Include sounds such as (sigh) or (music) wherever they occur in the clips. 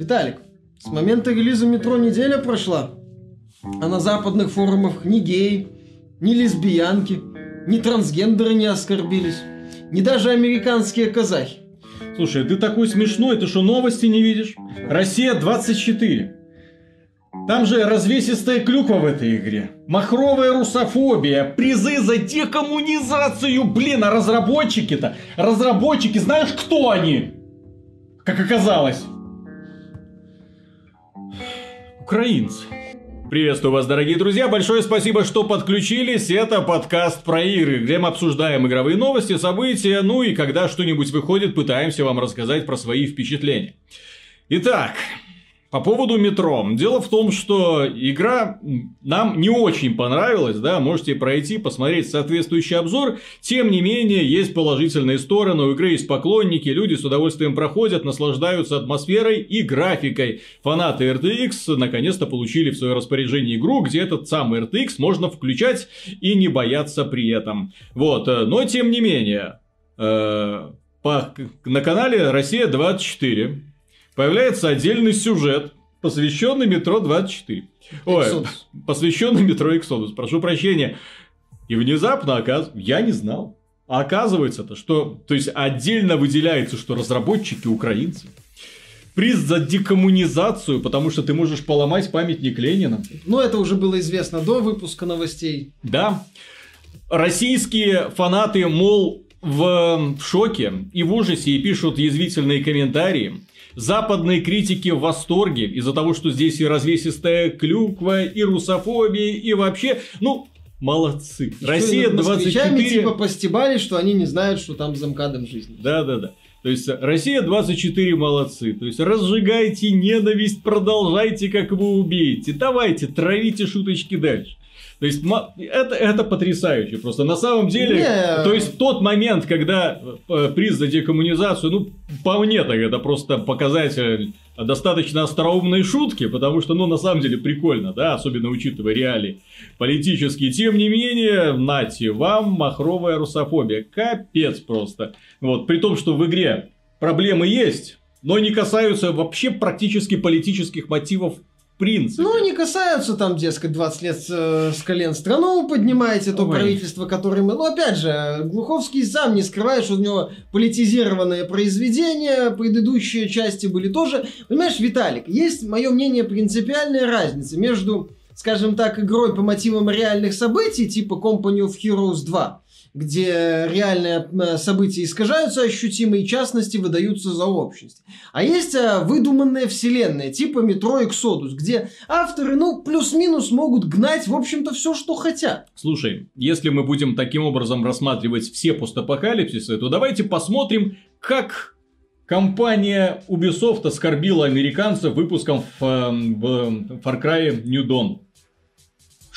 Виталик, с момента релиза метро неделя прошла, а на западных форумах ни геи, ни лесбиянки, ни трансгендеры не оскорбились, ни даже американские казахи. Слушай, ты такой смешной, ты что, новости не видишь? Россия 24. Там же развесистая клюква в этой игре. Махровая русофобия, призы за декоммунизацию. Блин, а разработчики-то? Разработчики, знаешь, кто они? Как оказалось. Украинцы. Приветствую вас, дорогие друзья. Большое спасибо, что подключились. Это подкаст про игры, где мы обсуждаем игровые новости, события, ну и когда что-нибудь выходит, пытаемся вам рассказать про свои впечатления. Итак, по поводу метро. Дело в том, что игра нам не очень понравилась, да, можете пройти, посмотреть соответствующий обзор. Тем не менее, есть положительные стороны, у игры есть поклонники, люди с удовольствием проходят, наслаждаются атмосферой и графикой. Фанаты RTX наконец-то получили в свое распоряжение игру, где этот самый RTX можно включать и не бояться при этом. Вот, э, но тем не менее, э, по, на канале Россия 24 появляется отдельный сюжет, посвященный метро 24. Ой, посвященный метро Exodus, прошу прощения. И внезапно, оказ... я не знал. А оказывается-то, что... То есть, отдельно выделяется, что разработчики украинцы. Приз за декоммунизацию, потому что ты можешь поломать памятник Ленина. Ну, это уже было известно до выпуска новостей. Да. Российские фанаты, мол, в шоке и в ужасе и пишут язвительные комментарии. Западные критики в восторге из-за того, что здесь и развесистая клюква, и русофобия, и вообще, ну, молодцы. Еще Россия 24... типа постебались, что они не знают, что там за МКАДом жизнь. Да-да-да. То есть Россия 24 молодцы. То есть разжигайте ненависть, продолжайте, как вы убеете. Давайте, травите шуточки дальше. То есть это, это потрясающе просто. На самом деле, Не... то есть тот момент, когда э, приз за декоммунизацию, ну, по мне так это просто показатель достаточно остроумной шутки, потому что, ну, на самом деле прикольно, да, особенно учитывая реалии политические. Тем не менее, нате, вам махровая русофобия. Капец просто. Вот, при том, что в игре проблемы есть, но не касаются вообще практически политических мотивов принципе. Ну, не касаются там, дескать, 20 лет э, с колен страну поднимаете, то Ой. правительство, которое мы... Ну, опять же, Глуховский сам не скрывает, что у него политизированное произведение, предыдущие части были тоже... Понимаешь, Виталик, есть, мое мнение, принципиальная разница между, скажем так, игрой по мотивам реальных событий, типа Company of Heroes 2, где реальные э, события искажаются ощутимо и частности выдаются за общность. А есть э, выдуманная вселенная, типа метро Exodus, где авторы, ну, плюс-минус могут гнать, в общем-то, все, что хотят. Слушай, если мы будем таким образом рассматривать все постапокалипсисы, то давайте посмотрим, как компания Ubisoft оскорбила американцев выпуском в, э, в Far Cry New Dawn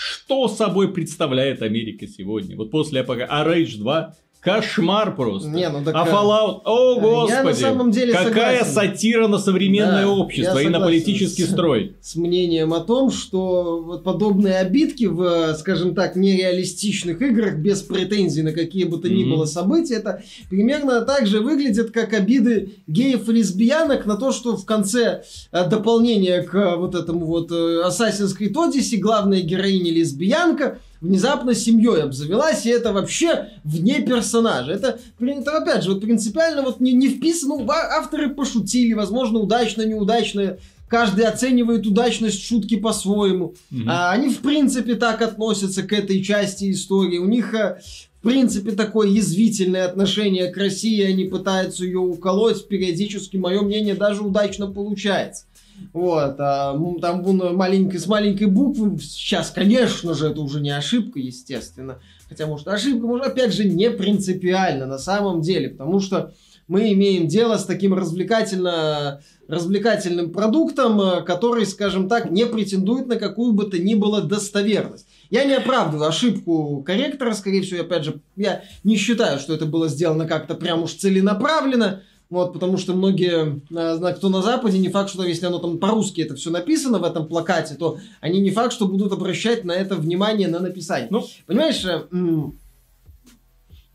что собой представляет Америка сегодня? Вот после Апока... А Rage 2 Кошмар просто. Не, ну так... А Fallout, о господи, я на самом деле какая согласен. сатира на современное да, общество и на политический с, строй. (laughs) С мнением о том, что вот подобные обидки в, скажем так, нереалистичных играх без претензий на какие бы то ни mm-hmm. было события, это примерно так же выглядит, как обиды геев и лесбиянок на то, что в конце э, дополнения к вот этому вот э, Assassin's Creed Odyssey главная героиня лесбиянка, внезапно семьей обзавелась, и это вообще вне персонажа. Это, это опять же, вот принципиально вот не, не вписано, ну, авторы пошутили, возможно, удачно, неудачно, каждый оценивает удачность шутки по-своему. Угу. А они, в принципе, так относятся к этой части истории. У них, э, в принципе, такое язвительное отношение к России, они пытаются ее уколоть, периодически, мое мнение, даже удачно получается. Вот, а, там вон маленькой, с маленькой буквы, сейчас, конечно же, это уже не ошибка, естественно. Хотя, может, ошибка, может, опять же, не принципиально на самом деле, потому что мы имеем дело с таким развлекательно, развлекательным продуктом, э, который, скажем так, не претендует на какую бы то ни было достоверность. Я не оправдываю ошибку корректора, скорее всего, опять же, я не считаю, что это было сделано как-то прям уж целенаправленно, вот, потому что многие, э, кто на Западе, не факт, что если оно там по-русски это все написано в этом плакате, то они не факт, что будут обращать на это внимание на написание. Ну, понимаешь, э,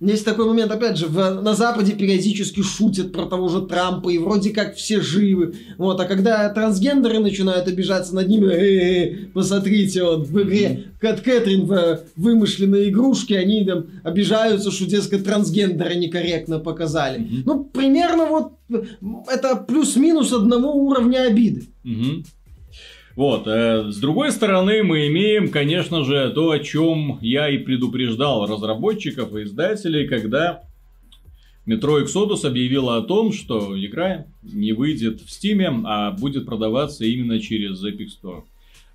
Есть такой момент, опять же, в, на Западе периодически шутят про того же Трампа, и вроде как все живы. Вот, а когда трансгендеры начинают обижаться над ними, э-э-э, посмотрите, вот в игре Кэт Кэтрин в вымышленные игрушки, они там обижаются, что, дескать, трансгендеры некорректно показали. Mm-hmm. Ну, примерно вот это плюс-минус одного уровня обиды. Mm-hmm. Вот, э, с другой стороны, мы имеем, конечно же, то, о чем я и предупреждал разработчиков и издателей, когда Metro Exodus объявила о том, что игра не выйдет в Steam, а будет продаваться именно через Epic Store.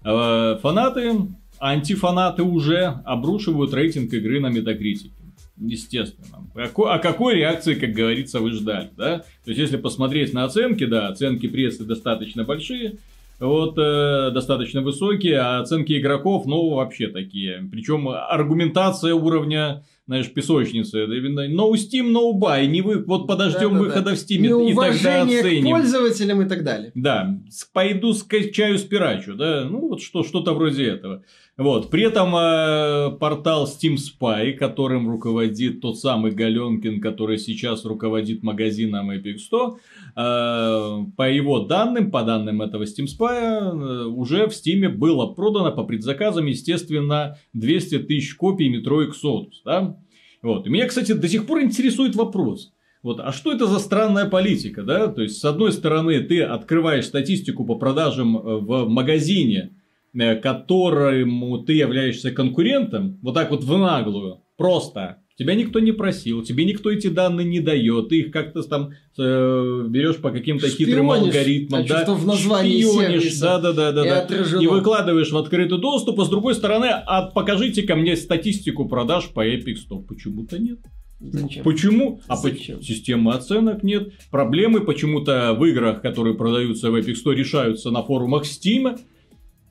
Э, фанаты, антифанаты уже обрушивают рейтинг игры на Metacritic. Естественно. О какой реакции, как говорится, вы ждали, да? То есть, если посмотреть на оценки, да, оценки прессы достаточно большие, вот э, достаточно высокие, а оценки игроков, ну, вообще такие. Причем аргументация уровня, знаешь, песочницы. No Steam, no buy. Не вы, вот подождем да, да, выхода да. в Steam и тогда оценим. к пользователям и так далее. Да, пойду скачаю спирачу, да, ну, вот что, что-то вроде этого. Вот. При этом э, портал Steam Spy, которым руководит тот самый Галенкин, который сейчас руководит магазином Epic Store, э, по его данным, по данным этого Steam Spy, э, уже в Steam было продано по предзаказам, естественно, 200 тысяч копий Metro Exodus. Да? Вот. И меня, кстати, до сих пор интересует вопрос. Вот, а что это за странная политика, да? То есть, с одной стороны, ты открываешь статистику по продажам э, в магазине, которому ты являешься конкурентом, вот так вот в наглую, просто Тебя никто не просил, тебе никто эти данные не дает, ты их как-то там э, берешь по каким-то хитрым алгоритмам, а да, в названии шпионишь, да, да, да, да, да, и выкладываешь в открытый доступ, а с другой стороны, а покажите ко мне статистику продаж по Epic Store, почему-то нет. Зачем? Почему? А Зачем? По... системы оценок нет. Проблемы почему-то в играх, которые продаются в Epic Store, решаются на форумах Steam.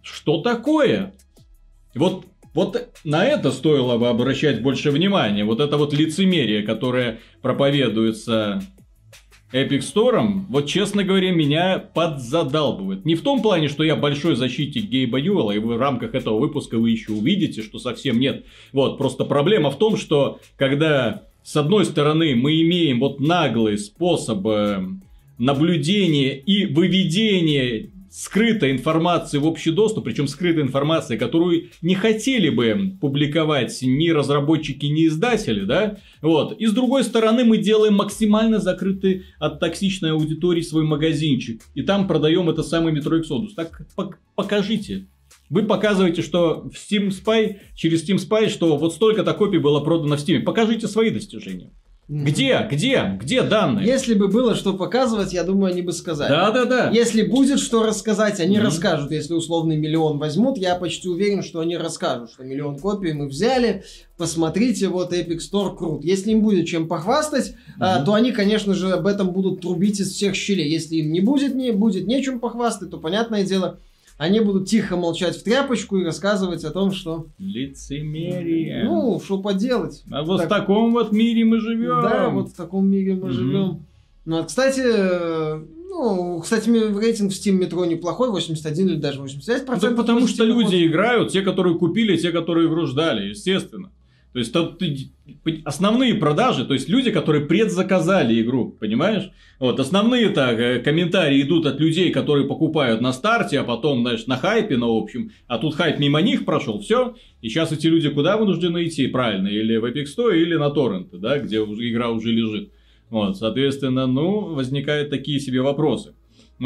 Что такое? Вот, вот на это стоило бы обращать больше внимания. Вот это вот лицемерие, которое проповедуется Epic Store, вот, честно говоря, меня подзадалбывает. Не в том плане, что я большой защитник Гейба Ньюэлла, и в рамках этого выпуска вы еще увидите, что совсем нет. Вот, просто проблема в том, что когда, с одной стороны, мы имеем вот наглый способ наблюдения и выведения скрытой информации в общий доступ, причем скрытой информации, которую не хотели бы публиковать ни разработчики, ни издатели, да, вот. И с другой стороны, мы делаем максимально закрытый от токсичной аудитории свой магазинчик, и там продаем это самый Metro Exodus. Так покажите, вы показываете, что в Steam Spy, через Steam Spy, что вот столько-то копий было продано в Steam. Покажите свои достижения. Где? Где? Где данные? Если бы было что показывать, я думаю, они бы сказали. Да, да, да. Если будет что рассказать, они mm-hmm. расскажут. Если условный миллион возьмут, я почти уверен, что они расскажут, что миллион копий мы взяли. Посмотрите, вот Epic Store крут. Если им будет чем похвастать, mm-hmm. а, то они, конечно же, об этом будут трубить из всех щелей. Если им не будет, не будет нечем похвастать, то понятное дело, они будут тихо молчать в тряпочку и рассказывать о том, что... Лицемерие. Ну, что поделать. А вот так... в таком вот мире мы живем. Да, вот в таком мире мы угу. живем. Ну, а, кстати, ну, кстати, рейтинг в Steam Metro неплохой, 81 или даже 85%. Ну, потому что люди играют, те, которые купили, те, которые игру ждали, естественно. То есть тут основные продажи, то есть люди, которые предзаказали игру, понимаешь? Вот основные так э, комментарии идут от людей, которые покупают на старте, а потом, знаешь, на хайпе, на общем, а тут хайп мимо них прошел, все. И сейчас эти люди куда вынуждены идти, правильно? Или в Epic Store, или на торренты, да, где игра уже лежит. Вот, соответственно, ну, возникают такие себе вопросы.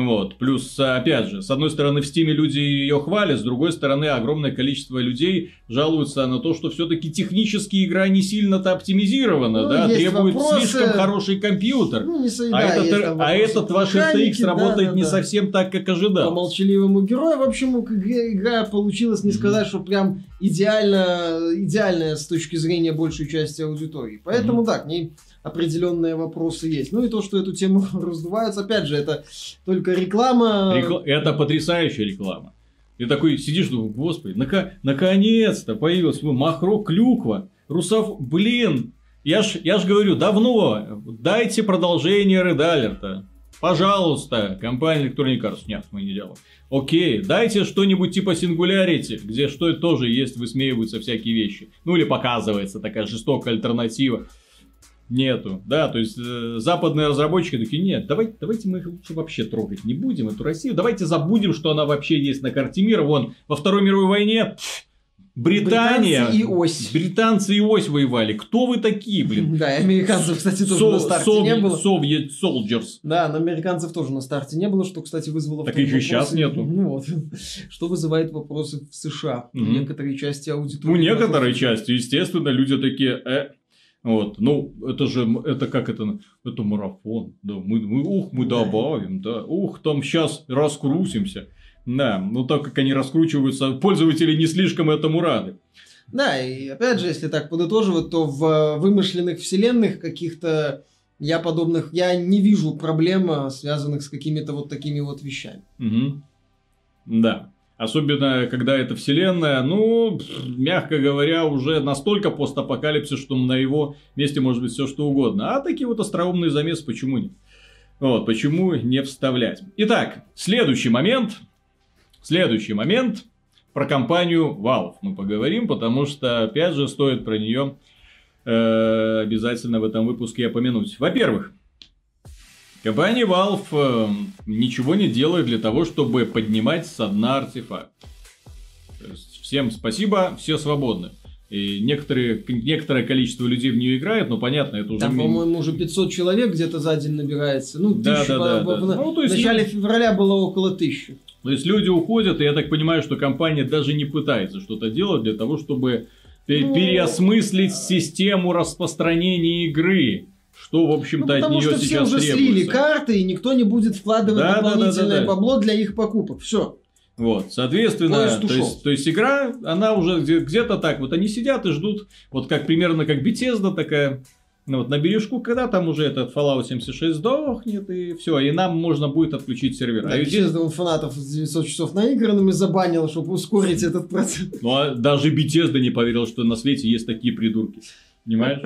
Вот. Плюс, опять же, с одной стороны, в Стиме люди ее хвалят, с другой стороны, огромное количество людей жалуются на то, что все-таки технически игра не сильно-то оптимизирована, ну, да, требует вопросы... слишком хороший компьютер. Ну, не а, этот, а этот ваш RTX да, работает да, не да. совсем так, как ожидал. По молчаливому герою, в общем, игра получилась, не сказать, что прям идеально, идеальная с точки зрения большей части аудитории. Поэтому, mm-hmm. да, к ней определенные вопросы есть. Ну и то, что эту тему (laughs) раздуваются, опять же, это только реклама. Рекла... Это потрясающая реклама. Ты такой сидишь, думаешь, господи, нака... наконец-то появилась Махро Клюква, Русов, блин, я ж, я ж говорю, давно, дайте продолжение Alert. Пожалуйста, компания Electronic Arts. Нет, мы не делаем. Окей, дайте что-нибудь типа Singularity, где что тоже есть, высмеиваются всякие вещи. Ну или показывается такая жестокая альтернатива. Нету, да, то есть э, западные разработчики такие, нет, давайте, давайте мы их лучше вообще трогать не будем, эту Россию, давайте забудем, что она вообще есть на карте мира, вон, во Второй мировой войне Британия, Британцы и ось. британцы и ось воевали, кто вы такие, блин? (laughs) Да, и американцев, кстати, тоже Со- на старте не Совет- было. Soviet Soldiers. Да, но американцев тоже на старте не было, что, кстати, вызвало... Так еще вопросы- нету. (laughs) Ну вот. Что вызывает вопросы в США. У Мгм. некоторой части аудитории. Ну, некоторой части, естественно, люди такие, э, вот, ну, это же, это как это, это марафон, да, мы, мы ух, мы добавим, да, ух, там сейчас раскрутимся. Да, ну так как они раскручиваются, пользователи не слишком этому рады. Да, и опять же, если так подытоживать, то в э, вымышленных вселенных каких-то я подобных, я не вижу проблем, э, связанных с какими-то вот такими вот вещами. Мгм. Да. Особенно, когда это вселенная, ну, мягко говоря, уже настолько постапокалипсис, что на его месте может быть все что угодно. А такие вот остроумные замесы почему нет? Вот, почему не вставлять? Итак, следующий момент. Следующий момент. Про компанию Valve мы поговорим, потому что, опять же, стоит про нее э, обязательно в этом выпуске упомянуть. Во-первых, Компания Valve э, ничего не делает для того, чтобы поднимать со дна артефакт. Всем спасибо, все свободны. И некоторые, некоторое количество людей в нее играет, но понятно, это уже... Там, по-моему, уже 500 человек где-то за день набирается. Ну, Да, тысяча да, да, в- да. в- Ну, то в начале люди- февраля было около тысячи. То есть люди уходят, и я так понимаю, что компания даже не пытается что-то делать для того, чтобы Ну, переосмыслить систему распространения игры. Что, в Ну, общем-то, от потому нее что все сейчас уже требуется. слили карты, и никто не будет вкладывать Да, да, да, да, дополнительное да. бабло для их покупок. Все. Вот, соответственно, то есть, то есть игра, она уже где- где-то так, вот они сидят и ждут, вот как примерно как Bethesda такая, ну вот на бережку, когда там уже этот Fallout 76 сдохнет, и все, и нам можно будет отключить сервер. А ведь здесь- он фанатов с 900 часов наигранными забанил, чтобы ускорить этот процесс. ну, а даже Bethesda не поверил, что на свете есть такие придурки. Понимаешь?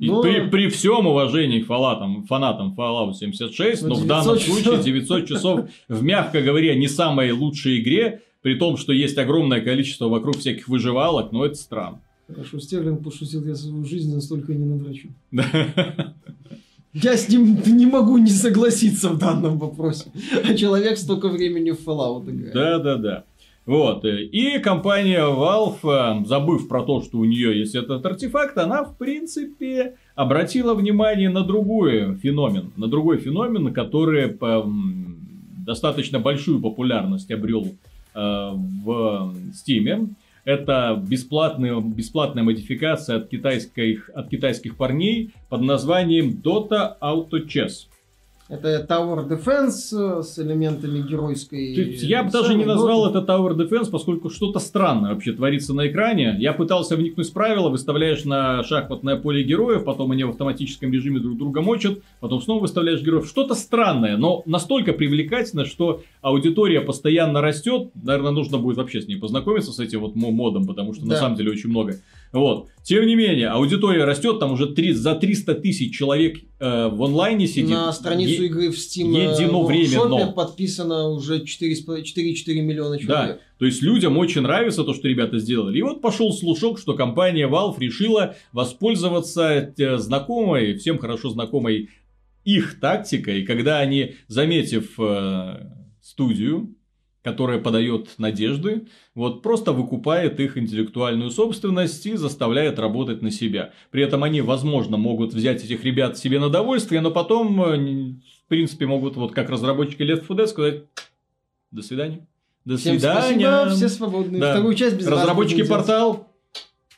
Но- при, при всем уважении к фанатам, фанатам Fallout 76, но Ну, в данном 900 часов. случае 900 часов в, мягко говоря, не самой лучшей игре, при том, что есть огромное количество вокруг всяких выживалок, но это странно. Хорошо, Стерлинг пошутил, я свою жизнь настолько не надрачу. Я с ним не могу не согласиться в данном вопросе. А человек столько времени в Fallout играет. Да, да, да. Вот. э, И компания Valve, э, забыв про то, что у нее есть этот артефакт, она, в принципе, обратила внимание на другой феномен. На другой феномен, который по, достаточно большую популярность обрел э, в Steam. Это бесплатная, бесплатная модификация от китайских, от китайских парней под названием Dota Auto Chess. Это Tower Defense э, с элементами геройской... То есть я бы даже не назвал это Tower Defense, поскольку что-то странное вообще творится на экране. Я пытался вникнуть в правила, выставляешь на шахматное поле героев, потом они в автоматическом режиме друг друга мочат, потом снова выставляешь героев. Что-то странное, но настолько привлекательно, что аудитория постоянно растет. Наверное, нужно будет вообще с ней познакомиться, с этим вот мо- модом, потому что на Да. самом деле очень много. Вот. Тем не менее, аудитория растет, там уже три- за 300 тысяч человек э, в онлайне сидит. На страницу Е- игры в Steam э, единовременно. подписано уже 4,5 4,4 миллиона Да, человек. то есть людям очень нравится то, что ребята сделали. И вот пошел слушок, что компания Valve решила воспользоваться э, знакомой, всем хорошо знакомой их тактикой, когда они, заметив э, студию, которая подает надежды, вот просто выкупает их интеллектуальную собственность и заставляет работать на себя. При этом они, возможно, могут взять этих ребят себе на довольствие, но потом, э, в принципе, могут, вот как разработчики Left 4 Dead, сказать «до свидания». До Всем свидания. спасибо, все свободны. Да. Вторую часть без Разработчики портал.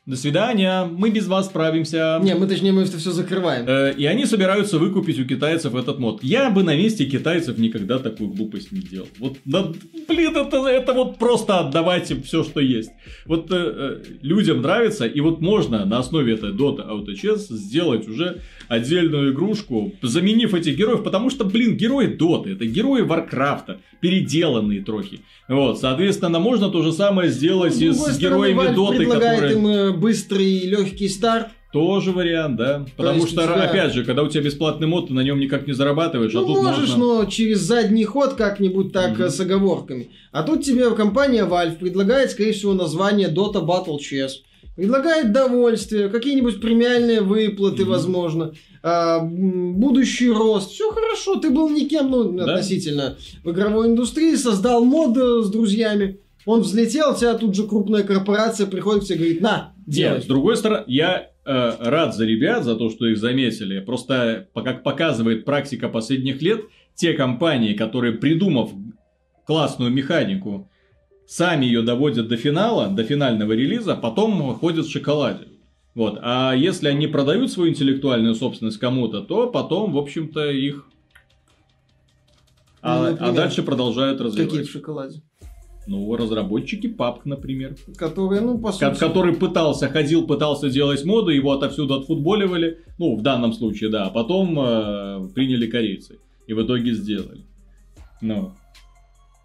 До свидания. Мы без вас справимся. Не, мы точнее мы это все закрываем. Э, И они собираются выкупить у китайцев этот мод. Я бы на месте китайцев никогда такую глупость не делал. Вот, да, блин, это, это вот просто отдавать им все, что есть. Вот э, э, людям нравится, и вот можно на основе этой Dota Auto Chess сделать уже отдельную игрушку, заменив этих героев, потому что, блин, герои Dota, это герои Варкрафта, переделанные трохи. Вот, соответственно, можно то же самое сделать и С стороны, героями Valve Доты, предлагает которые... им э, быстрый и легкий старт. Тоже вариант, да. Потому есть что, тебя- опять же, когда у тебя бесплатный мод, ты на нем никак не зарабатываешь, а Ну, тут можешь, можно... но через задний ход как-нибудь так э, с оговорками. А тут тебе компания Valve предлагает, скорее всего, название Dota Battle Chess. Предлагает довольствие, какие-нибудь премиальные выплаты, Мгм. возможно, а, будущий рост. Все хорошо, ты был никем, ну, Да. относительно в игровой индустрии, создал мод с друзьями, он взлетел, тебя тут же крупная корпорация приходит к тебе и говорит, на, делай. Нет, с другой стороны, я э, рад за ребят, за то, что их заметили. Просто, как показывает практика последних лет, те компании, которые, придумав классную механику, сами ее доводят до финала, до финального релиза, потом ходят в шоколаде. Вот. А если они продают свою интеллектуальную собственность кому-то, то потом, в общем-то, их... А, Ну, а например, дальше продолжают развивать. Какие в шоколаде? Ну, разработчики PUBG, например. Которые, ну, по сути... который пытался, ходил, пытался делать моды, его отовсюду отфутболивали, ну, в данном случае, да, а потом э, приняли корейцы, и в итоге сделали. Ну,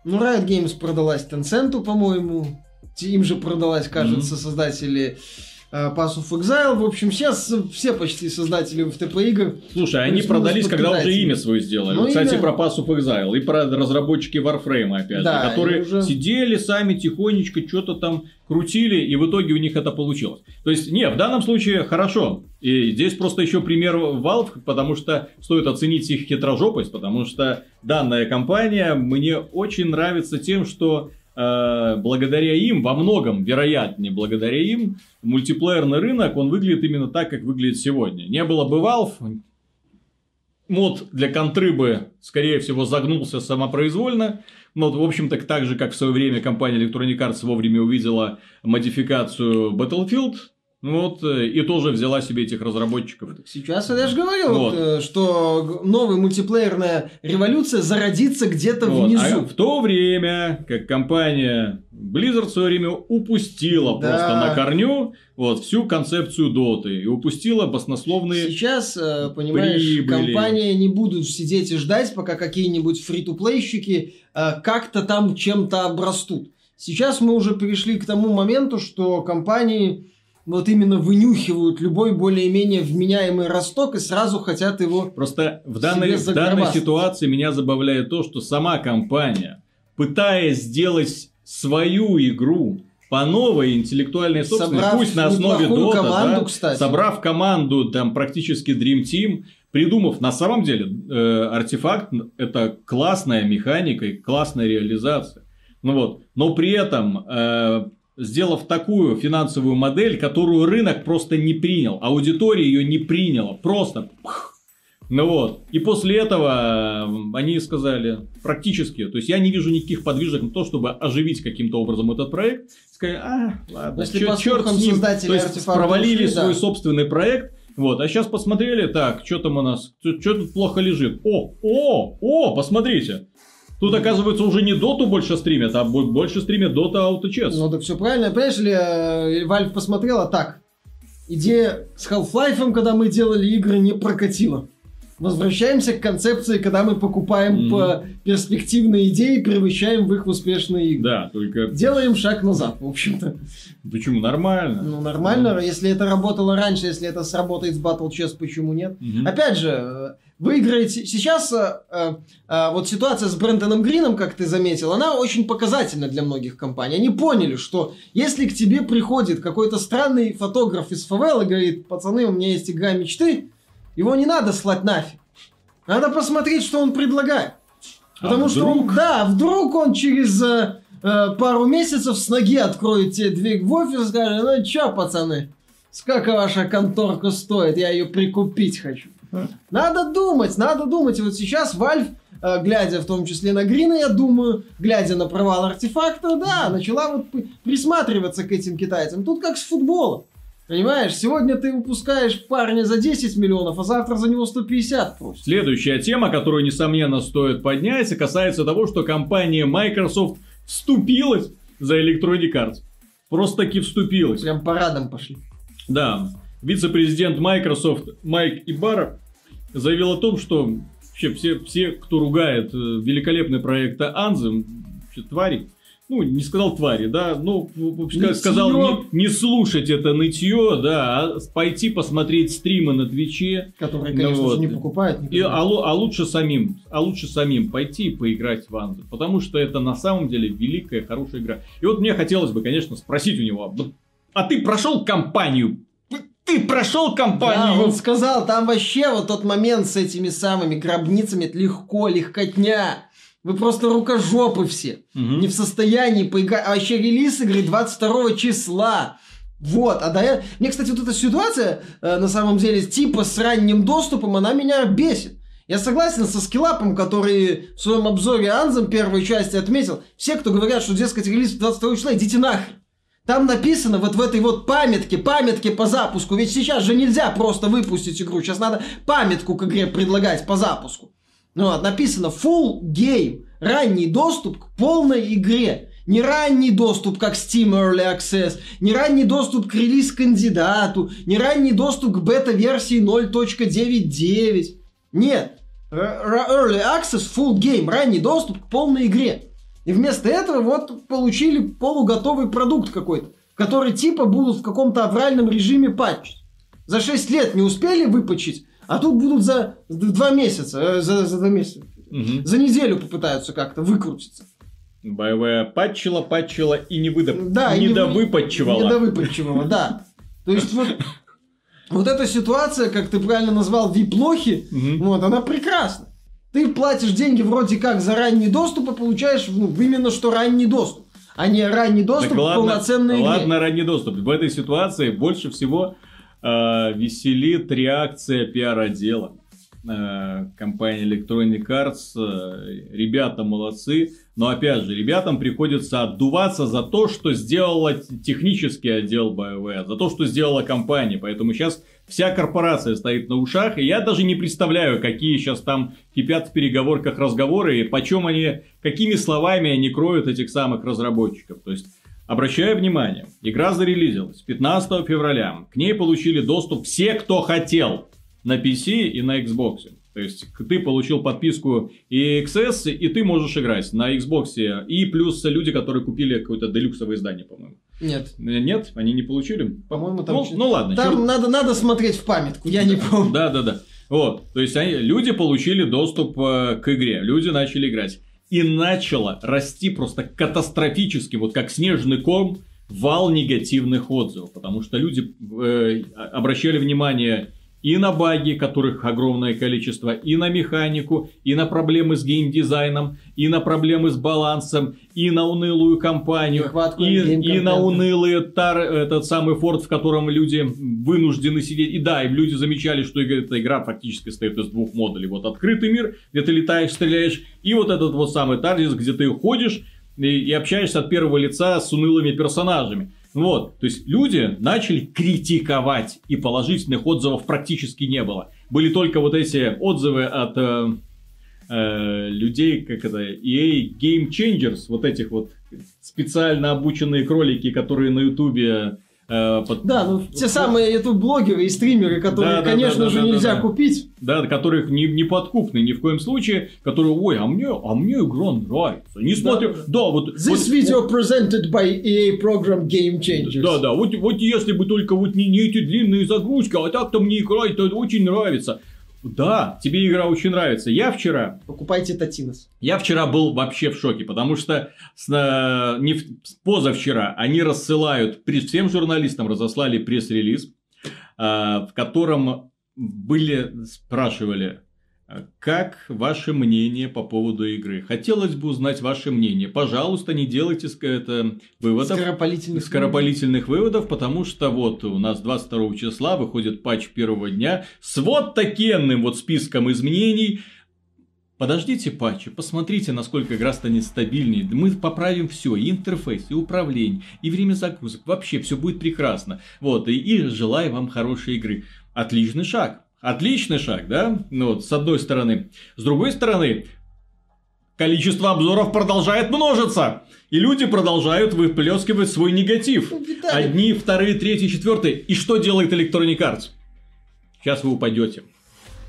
Ну, Riot Games продалась Tencent, по-моему. Им же продалась, кажется, создатели э, Pass of Exile. В общем, сейчас все почти создатели FTP игр. слушай, они Плюс-минус продались, когда уже имя свое сделали. Ну, Вот, Кстати, имя. про Pass of Exile и про разработчики Warframe, опять Да, же, которые уже- сидели сами тихонечко, что-то там крутили, и в итоге у них это получилось. То есть, не, в данном случае хорошо. И здесь просто еще пример Valve, потому что стоит оценить их хитрожопость, потому что данная компания мне очень нравится тем, что э, благодаря им, во многом, вероятнее, благодаря им, мультиплеерный рынок, он выглядит именно так, как выглядит сегодня. Не было бы Valve, мод для контры бы, скорее всего, загнулся самопроизвольно. Но, в общем-то, так же, как в свое время компания Electronic Arts вовремя увидела модификацию Battlefield, вот, э, и тоже взяла себе этих разработчиков. Сейчас я же говорил, Вот. э, что новая мультиплеерная революция зародится где-то Вот. внизу. А в то время, как компания Blizzard в свое время упустила Да. просто на корню вот, всю концепцию доты и упустила баснословные... Сейчас, э, понимаешь, прибыли. компании не будут сидеть и ждать, пока какие-нибудь фри-то-плейщики э, как-то там чем-то обрастут. Сейчас мы уже пришли к тому моменту, что компании вот именно вынюхивают любой более-менее вменяемый росток и сразу хотят его... Просто в данной, в данной ситуации меня забавляет то, что сама компания, пытаясь сделать свою игру по новой интеллектуальной собственности, Собрав пусть на основе Dota, команду, да, кстати. собрав команду там практически Dream Team, придумав на самом деле э, артефакт, это классная механика и классная реализация. Ну вот, но при этом э, сделав такую финансовую модель, которую рынок просто не принял, аудитория ее не приняла, просто пх. ну вот. И после этого они сказали практически, то есть я не вижу никаких подвижек на то, чтобы оживить каким-то образом этот проект. Сказали, а, ладно, Если чёрт слухам с ним. То есть провалили ушли, свой да. собственный проект. Вот, а сейчас посмотрели, так, что там у нас, что тут плохо лежит. О, о, о, посмотрите. Тут, оказывается, уже не доту больше стримят, а бо- больше стримят дота Auto Chess. Ну так все правильно. Понимаешь ли, э, Valve посмотрела так. Идея с Half-Life, когда мы делали игры, не прокатила. Возвращаемся к концепции, когда мы покупаем Мгм. по перспективные идеи и превращаем в их успешные игры. Да, только Делаем шаг назад, в общем-то. почему нормально? Ну, нормально, если это работало раньше, если это сработает с Battle Chess, почему нет? Мгм. Опять же, выиграете... Сейчас э, э, э, вот ситуация с Брэндоном Грином, как ты заметил, она очень показательна для многих компаний. Они поняли, что если к тебе приходит какой-то странный фотограф из фавел и говорит, пацаны, у меня есть игра мечты, его не надо слать нафиг. Надо посмотреть, что он предлагает. А Потому что, вдруг? он, да, вдруг он через э, э, пару месяцев с ноги откроет тебе дверь в офис и скажет, ну чё, пацаны, сколько ваша конторка стоит, я ее прикупить хочу. Надо думать, надо думать. И вот сейчас Valve, э, глядя в том числе на Грина, я думаю, глядя на провал артефакта, да, начала вот присматриваться к этим китайцам. Тут как с футболом. Понимаешь, сегодня ты выпускаешь парня за 10 миллионов, а завтра за него 150 просят. Следующая тема, которую, несомненно, стоит поднять, касается того, что компания Microsoft вступилась за Electronic Arts. Просто таки вступилась. Прям парадом пошли. Да, вице-президент Microsoft Майк Ибара заявил о том, что вообще все, все кто ругает э, великолепный проект вообще твари, ну, не сказал твари, да, ну, сказал не, не слушать это нытье, да, а пойти посмотреть стримы на Твиче, Которые, Ну конечно вот. же, не покупают. и, а, а лучше самим, а лучше самим пойти и поиграть в Anthem, потому что это на самом деле великая, хорошая игра. И вот мне хотелось бы, конечно, спросить у него, А ты прошел кампанию. Ты прошел Да, кампанию. он сказал, там вообще вот тот момент с этими самыми гробницами, это легко, легкотня. Вы просто рукожопы все. Мгм. Не в состоянии поиграть. А вообще релиз игры 22 числа. Вот, а да я... Мне, кстати, вот эта ситуация, э, на самом деле, типа с ранним доступом, она меня бесит. Я согласен со скиллапом, который в своем обзоре Анзом первой части отметил. Все, кто говорят, что, дескать, релиз 22 числа, идите нахрен. Там написано вот в этой вот памятке, памятке по запуску. Ведь сейчас же нельзя просто выпустить игру. Сейчас надо памятку к игре предлагать по запуску. Ну вот, написано full game. Ранний доступ к полной игре. Не ранний доступ, как Steam Early Access, не ранний доступ к релиз-кандидату, не ранний доступ к бета-версии 0.9.9. Нет. Early Access, full game, ранний доступ к полной игре. И вместо этого вот получили полуготовый продукт какой-то, который типа будут в каком-то авральном режиме патчить. За 6 лет не успели выпачить, а тут будут за 2 месяца, э, за, за 2 месяца. Мгм. За неделю попытаются как-то выкрутиться. BioWare патчила, патчила и не выда... Да, не не вы- довыпатчивала. Не довыпатчивала, да. То есть вот, вот эта ситуация, как ты правильно назвал, вип-лохи, Мгм. вот, она прекрасна. Ты платишь деньги вроде как за ранний доступ, а получаешь ну, именно что ранний доступ, а не ранний доступ Так к ладно, полноценной игре. ладно, ранний доступ. В этой ситуации больше всего э, веселит реакция пиар-отдела. Э, компания Electronic Arts, э, ребята молодцы, но опять же, ребятам приходится отдуваться за то, что сделала технический отдел BioWare, за то, что сделала компания, поэтому сейчас вся корпорация стоит на ушах, и я даже не представляю, какие сейчас там кипят в переговорках разговоры, и почем они, какими словами они кроют этих самых разработчиков. То есть, обращаю внимание, игра зарелизилась 15 февраля, к ней получили доступ все, кто хотел, на PC и на Xbox. То есть, ты получил подписку и XS, и ты можешь играть на Xbox, и плюс люди, которые купили какое-то делюксовое издание, по-моему. Нет, Э, Нет, они не получили? по-моему, там... Ну, чё- ну ладно, Там чёрт- надо, надо смотреть в памятку, я не помню. Да, да, да. Вот, то есть они, люди получили доступ э, к игре, люди начали играть. И начало расти просто катастрофически, вот как снежный ком, вал негативных отзывов. Потому что люди э, обращали внимание и на баги, которых огромное количество, и на механику, и на проблемы с геймдизайном, и на проблемы с балансом, и на унылую компанию, Нехватку и, и на унылый тар, этот самый форт, в котором люди вынуждены сидеть. И да, и люди замечали, что эта игра фактически состоит из двух модулей. Вот открытый мир, где ты летаешь, стреляешь, и вот этот вот самый Тардис, где ты ходишь и, и общаешься от первого лица с унылыми персонажами. Вот, то есть люди начали критиковать, и положительных отзывов практически не было. Были только вот эти отзывы от э, э, людей, как это, EA Game Changers, вот этих вот специально обученные кролики, которые на Ютубе под- Да, ну те самые YouTube-блогеры и стримеры, которые, Да, да, конечно да, же, нельзя купить. да, которых не, не подкупны ни в коем случае, которые, ой, а мне, а мне игра нравится. Не смотрю, да, вот... This вот- video presented by EA Program Game Changers. Да, да, вот, вот если бы только вот не, не эти длинные загрузки, а так-то мне игра это очень нравится. Да, тебе игра очень нравится. Я вчера, Покупайте Татинос. я вчера был вообще в шоке, потому что с, э, не в- позавчера они рассылают, всем журналистам разослали пресс-релиз, э, в котором были, спрашивали, как ваше мнение по поводу игры. Хотелось бы узнать ваше мнение. Пожалуйста, не делайте это, выводов Скоропалительных. скоропалительных выводов, потому что вот у нас 22 числа выходит патч первого дня с вот таким вот списком изменений. Подождите патчи, посмотрите, насколько игра станет стабильнее. Мы поправим все, и интерфейс, и управление, и время загрузок. Вообще все будет прекрасно. Вот, и, и желаю вам хорошей игры. Отличный шаг. Отличный шаг, да? Ну вот, с одной стороны. С другой стороны, количество обзоров продолжает множиться. И люди продолжают выплескивать свой негатив. Виталий, Одни, вторые, третьи, четвертые. И что делает Electronic Arts? Сейчас вы упадете.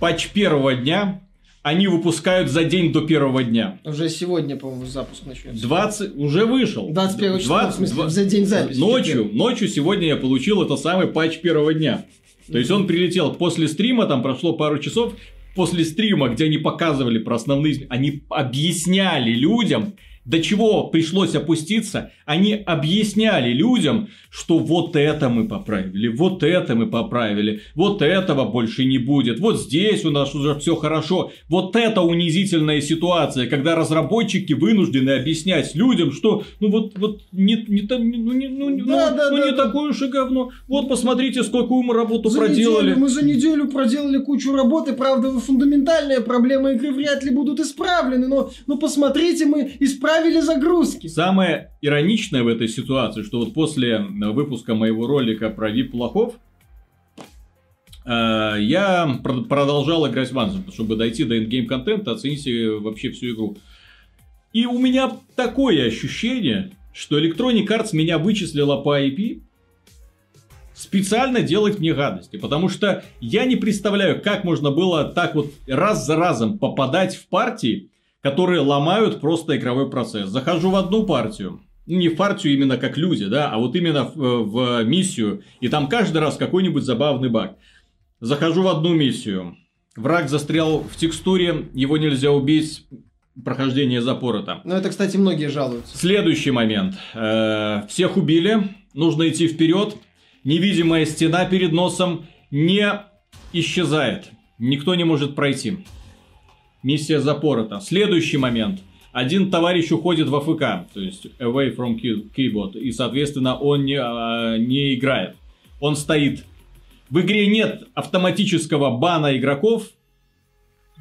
Патч первого дня они выпускают за день до первого дня. Уже сегодня, по-моему, запуск начнется. 20 уже вышел. 21 числа, 20 в смысле, два- за день записи. Ночью, ночью сегодня я получил это самый патч первого дня. То есть он прилетел после стрима, там прошло пару часов, после стрима, где они показывали про основные, они объясняли людям до чего пришлось опуститься, они объясняли людям, что вот это мы поправили, вот это мы поправили, вот этого больше не будет, вот здесь у нас уже все хорошо. Вот это унизительная ситуация, когда разработчики вынуждены объяснять людям, что ну вот, вот не, не, ну, не, ну, да, ну, да, ну, да, не да. такое уж и говно. Вот посмотрите, сколько мы работу за проделали. Неделю, мы за неделю проделали кучу работы, правда, фундаментальные проблемы игры вряд ли будут исправлены, но, но посмотрите, мы исправили загрузки. Самое ироничное в этой ситуации, что вот после выпуска моего ролика про VIP-лохов, э, я продолжал играть в Anthem, чтобы дойти до эндгейм контента, оценить вообще всю игру. И у меня такое ощущение, что Electronic Arts меня вычислила по IP, специально делать мне гадости. Потому что я не представляю, как можно было так вот раз за разом попадать в партии, которые ломают просто игровой процесс. Захожу в одну партию, не в партию именно как люди, да, а вот именно в, в миссию, и там каждый раз какой-нибудь забавный баг. Захожу в одну миссию, враг застрял в текстуре, его нельзя убить, прохождение запора там. Ну, это, кстати, многие жалуются. Следующий момент. Э, всех убили, нужно идти вперед, невидимая стена перед носом не исчезает, никто не может пройти. Миссия запорота. Следующий момент. Один товарищ уходит в АФК, то есть away from keyboard, и, соответственно, он не, а, не играет. Он стоит. В игре нет автоматического бана игроков,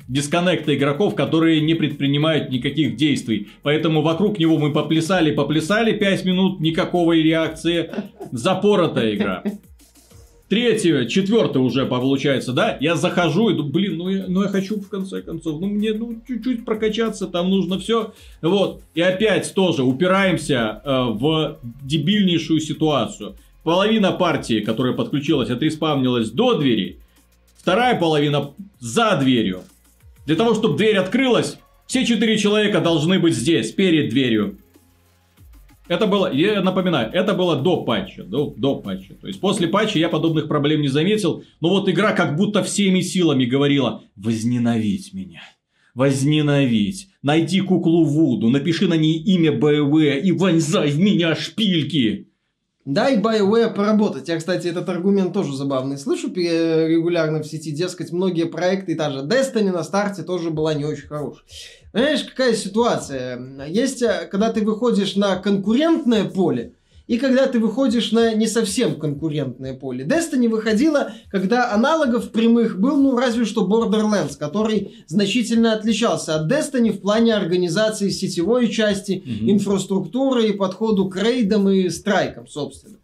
дисконнекта игроков, которые не предпринимают никаких действий. Поэтому вокруг него мы поплясали, поплясали 5 минут, никакого реакции. Запоротая игра. Третье, четвертое уже получается, да, я захожу и думаю, блин, ну я, ну я хочу в конце концов, ну мне ну чуть-чуть прокачаться, там нужно все, вот, и опять тоже упираемся э, в дебильнейшую ситуацию. Половина партии, которая подключилась, отреспавнилась до двери, вторая половина за дверью. Для того, чтобы дверь открылась, все четыре человека должны быть здесь, перед дверью. Это было, я напоминаю, это было до патча, до, до патча. То есть после патча я подобных проблем не заметил, но вот игра как будто всеми силами говорила «возненавидь меня». Возненавидь. Найди куклу Вуду, напиши на ней имя БВ и вонзай в меня шпильки. Дай BioWare поработать. Я, кстати, этот аргумент тоже забавный. Слышу регулярно в сети, дескать, многие проекты, и та же Destiny на старте тоже была не очень хорошая. Знаешь, какая ситуация? Есть, э, когда ты выходишь на конкурентное поле, и когда ты выходишь на не совсем конкурентное поле. Destiny выходила, когда аналогов прямых был, ну, разве что Borderlands, который значительно отличался от Destiny в плане организации сетевой части, mm инфраструктуры и подходу к рейдам и страйкам, собственно.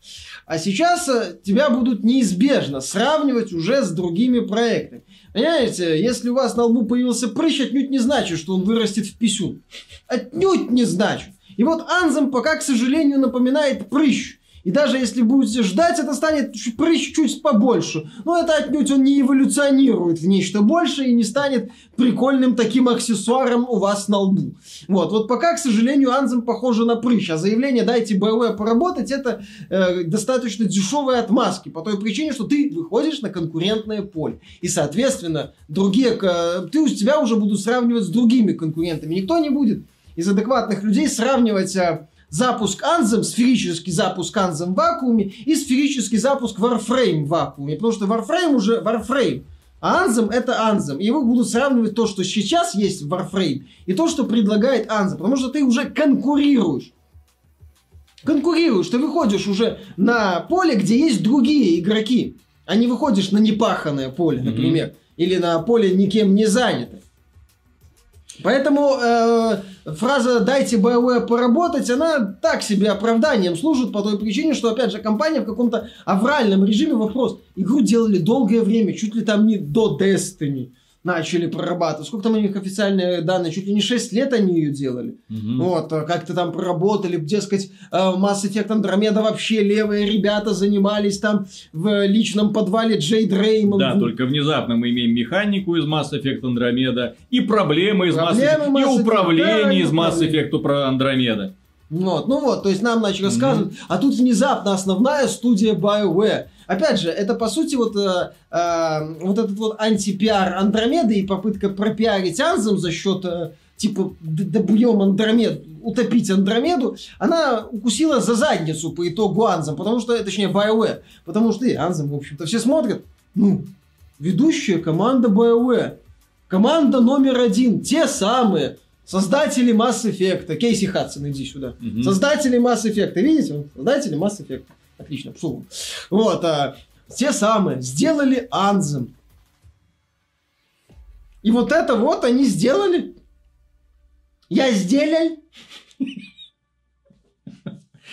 А сейчас э, тебя будут неизбежно сравнивать уже с другими проектами. Понимаете, если у вас на лбу появился прыщ, отнюдь не значит, что он вырастет в писюн. Отнюдь не значит. И вот Анзем пока, к сожалению, напоминает прыщ. И даже если будете ждать, это станет прыщ чуть побольше. Но это отнюдь он не эволюционирует в нечто большее и не станет прикольным таким аксессуаром у вас на лбу. Вот, вот пока, к сожалению, Анзем похоже на прыщ. А заявление «дайте БВ поработать» это э, достаточно дешевые отмазки. По той причине, что ты выходишь на конкурентное поле. И, соответственно, другие, э, ты у тебя уже будут сравнивать с другими конкурентами. Никто не будет из адекватных людей сравнивать э, запуск Anthem, сферический запуск Anthem в вакууме и сферический запуск Warframe в вакууме. Потому что Warframe уже Warframe. А Anthem это Anthem. И его будут сравнивать то, что сейчас есть в Warframe, и то, что предлагает Anthem. Потому что ты уже конкурируешь. Конкурируешь. Ты выходишь уже на поле, где есть другие игроки. А не выходишь на непаханное поле, например. Mm-hmm. Или на поле никем не занятое. Поэтому э, фраза «дайте BioWare поработать», она так себе оправданием служит по той причине, что, опять же, компания в каком-то авральном режиме вопрос. Игру делали долгое время, чуть ли там не до Destiny начали прорабатывать. Сколько там у них официальные данные? Чуть ли не 6 лет они ее делали. Угу. Вот, а как-то там проработали, дескать, э, Mass Effect Andromeda вообще левые ребята занимались там в личном подвале Джейд Реймонд. Да, только внезапно мы имеем механику из Mass Effect Andromeda и проблемы из проблемы Mass Effect, Mass Effect, и управление да, из Mass Effect про Andromeda. Вот, ну вот, то есть нам начали рассказывать, mm-hmm. а тут внезапно основная студия BioWare. Опять же, это по сути вот, э, э, вот этот вот антипиар Андромеды и попытка пропиарить Анзем за счет э, типа, добьем Андромед, утопить Андромеду, она укусила за задницу по итогу Анзам, потому что, точнее, BioWare, потому что и Анзам, в общем-то, все смотрят, ну, ведущая команда BioWare, команда номер один, те самые, создатели Mass Effect, Кейси Хадсон, иди сюда, угу. создатели Mass Effect, видите, создатели Mass Effect, отлично, псу. Вот, а, те самые, сделали Анзам, и вот это вот они сделали. Я сделал.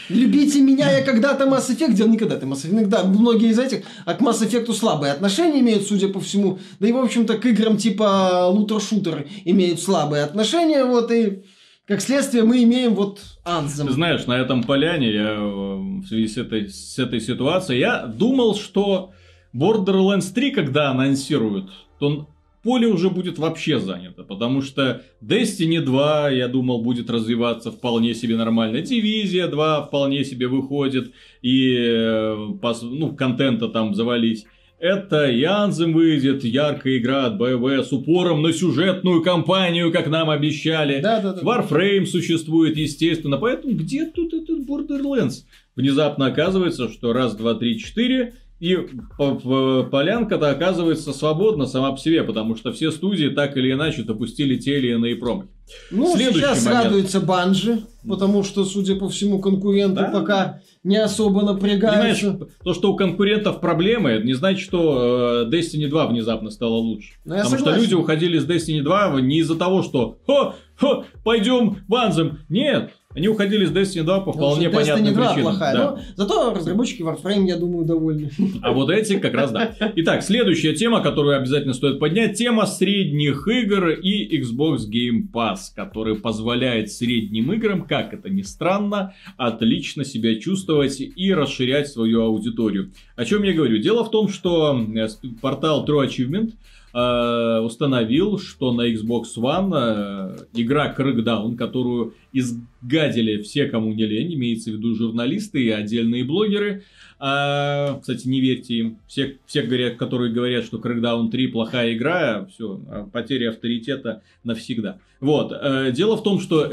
Любите меня, я когда-то Mass Effect делал, никогда ты Mass Effect. Да, многие из этих а к Mass Effect слабые отношения имеют, судя по всему. Да и, в общем-то, к играм типа лутер-шутер имеют слабые отношения. Вот, и как следствие мы имеем вот Anthem. Ты знаешь, на этом поляне я э, в связи с этой, с этой ситуацией, я думал, что Borderlands 3, когда анонсируют, то поле уже будет вообще занято, потому что Destiny 2, я думал, будет развиваться вполне себе нормально, Дивизия 2 вполне себе выходит, и э, ну, контента там завались. Это Янзем выйдет, яркая игра от BioWare с упором на сюжетную кампанию, как нам обещали. Да, да, да. Warframe существует, естественно. Поэтому где тут этот Borderlands? Внезапно оказывается, что раз, два, три, четыре и полянка-то оказывается свободна сама по себе, потому что все студии так или иначе допустили те или иные промахи. Ну, Следующий сейчас момент. радуется Банжи, потому что, судя по всему, конкуренты да? пока не особо напрягаются. Понимаешь, то, что у конкурентов проблемы, не значит, что э, Destiny 2 внезапно стало лучше. Но ну, потому что люди уходили с Destiny 2 не из-за того, что «Хо, хо, пойдем в Анзем». Нет, они уходили с Destiny 2 по вполне Destiny понятным 2 причинам. Плохая, да. но зато разработчики Warframe, я думаю, довольны. А вот эти как раз да. Итак, следующая тема, которую обязательно стоит поднять, тема средних игр и Xbox Game Pass, который позволяет средним играм, как это ни странно, отлично себя чувствовать и расширять свою аудиторию. О чем я говорю? Дело в том, что э, портал True Achievement Э, установил, что на Xbox One э, игра Crackdown, которую изгадили все, кому не лень, имеется в виду журналисты и отдельные блогеры. А, кстати, не верьте им. Все, все говорят, которые говорят, что Crackdown 3 плохая игра, все, потеря авторитета навсегда. Вот. Э, дело в том, что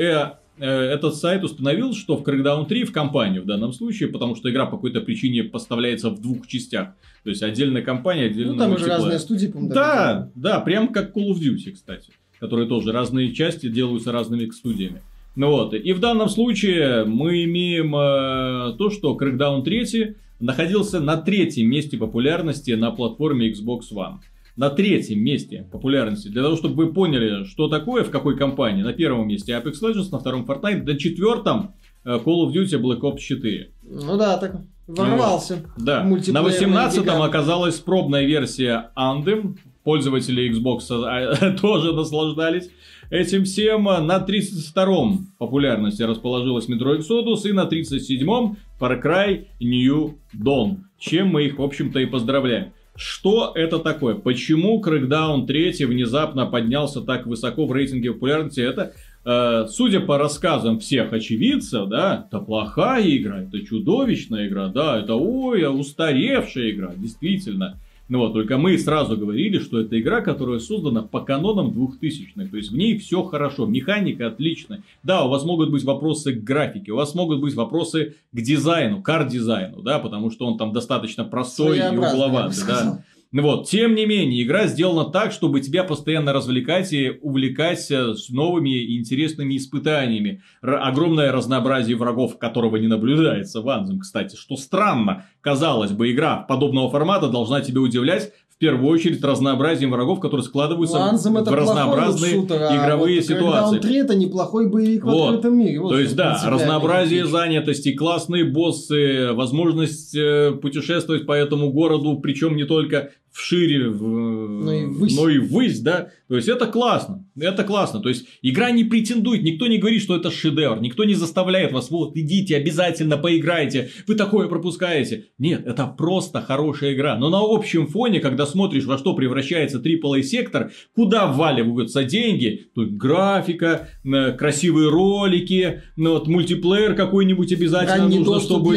этот сайт установил, что в Crackdown 3 в компанию в данном случае, потому что игра по какой-то причине поставляется в двух частях. То есть отдельная компания, отдельно Ну, там уже разные студии, по-моему. Да, да, прям как Call of Duty, кстати. Которые тоже разные части делаются разными студиями. Ну вот, и в данном случае мы имеем э, то, что Crackdown 3 находился на третьем месте популярности на платформе Xbox One. На третьем месте популярности. Для того, чтобы вы поняли, что такое, в какой компании. На первом месте Apex Legends, на втором Fortnite, на четвертом э, Call of Duty Black Ops 4. Ну да, так Ворвался. Ну, да. На 18-м оказалась пробная версия Anthem. Пользователи Xbox а, (laughs) тоже наслаждались этим всем. На 32-м популярности расположилась Metro Exodus. И на 37-м Far Cry New Dawn. Чем мы их, в общем-то, и поздравляем. Что это такое? Почему Crackdown 3 внезапно поднялся так высоко в рейтинге популярности? Это Э, судя по рассказам всех очевидцев, да, это плохая игра, это чудовищная игра, да, это ой, а устаревшая игра, действительно. Ну вот, только мы сразу говорили, что это игра, которая создана по канонам 2000-х. То есть в ней все хорошо, механика отличная. Да, у вас могут быть вопросы к графике, у вас могут быть вопросы к дизайну, кар-дизайну, да, потому что он там достаточно простой и угловатый, да. Ну вот, тем не менее, игра сделана так, чтобы тебя постоянно развлекать и увлекать с новыми и интересными испытаниями. Р- огромное разнообразие врагов, которого не наблюдается в Анзем, кстати, что странно. Казалось бы, игра подобного формата должна тебя удивлять, в первую очередь разнообразием врагов, которые складываются ну, в разнообразные шутер, а игровые вот ситуации. 3 это неплохой боевик вот. в открытом мире. Вот, То есть, да, разнообразие занятости, классные боссы, возможность э, путешествовать по этому городу, причем не только вшире, в, но, и ввысь. но и ввысь, да. То есть это классно, это классно. То есть игра не претендует, никто не говорит, что это шедевр, никто не заставляет вас, вот идите, обязательно поиграйте, вы такое пропускаете. Нет, это просто хорошая игра. Но на общем фоне, когда смотришь, во что превращается AAA сектор, куда вваливаются деньги, тут графика, красивые ролики, ну, вот мультиплеер какой-нибудь обязательно Ранний нужно, чтобы...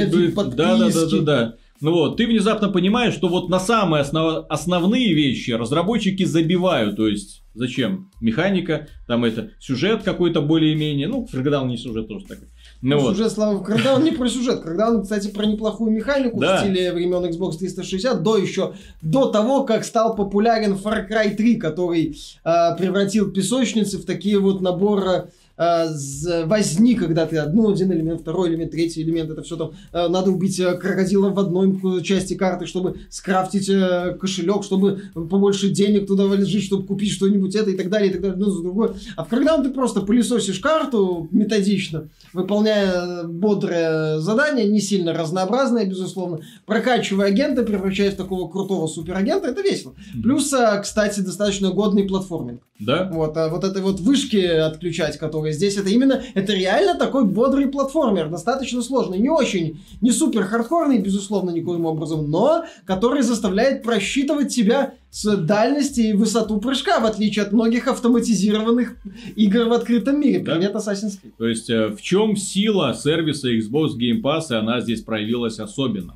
Да, да, да, да, да. Ну вот, ты внезапно понимаешь, что вот на самые основ... основные вещи разработчики забивают, то есть зачем? Механика, там это сюжет какой-то более-менее, ну, Crackdown не сюжет тоже такой. Ну, ну вот. Сюжет, слава Crackdown не про сюжет, Crackdown, кстати, про неплохую механику да. в стиле времен Xbox 360, до еще, до того, как стал популярен Far Cry 3, который э, превратил песочницы в такие вот наборы Э, возни, когда ты одну, один элемент, второй элемент, третий элемент, это все там, э, надо убить э, крокодила в одной части карты, чтобы скрафтить кошелек, чтобы побольше денег туда вложить, чтобы купить что-нибудь это и так далее, и так далее, ну за другое. А когда ты просто пылесосишь карту методично, выполняя бодрое задание, не сильно разнообразное, безусловно, прокачивая агента, превращаясь в такого крутого суперагента, это весело. Плюс, кстати, достаточно годный платформинг. Да? Вот, а вот этой вот вышки отключать, которые здесь, это именно, это реально такой бодрый платформер, достаточно сложный, не очень, не супер хардкорный, безусловно, никоим образом, но который заставляет просчитывать тебя с дальности и высоту прыжка, в отличие от многих автоматизированных игр в открытом мире. Да? Привет, Assassin's Creed. То есть, э, в чем сила сервиса Xbox Game Pass, и она здесь проявилась особенно?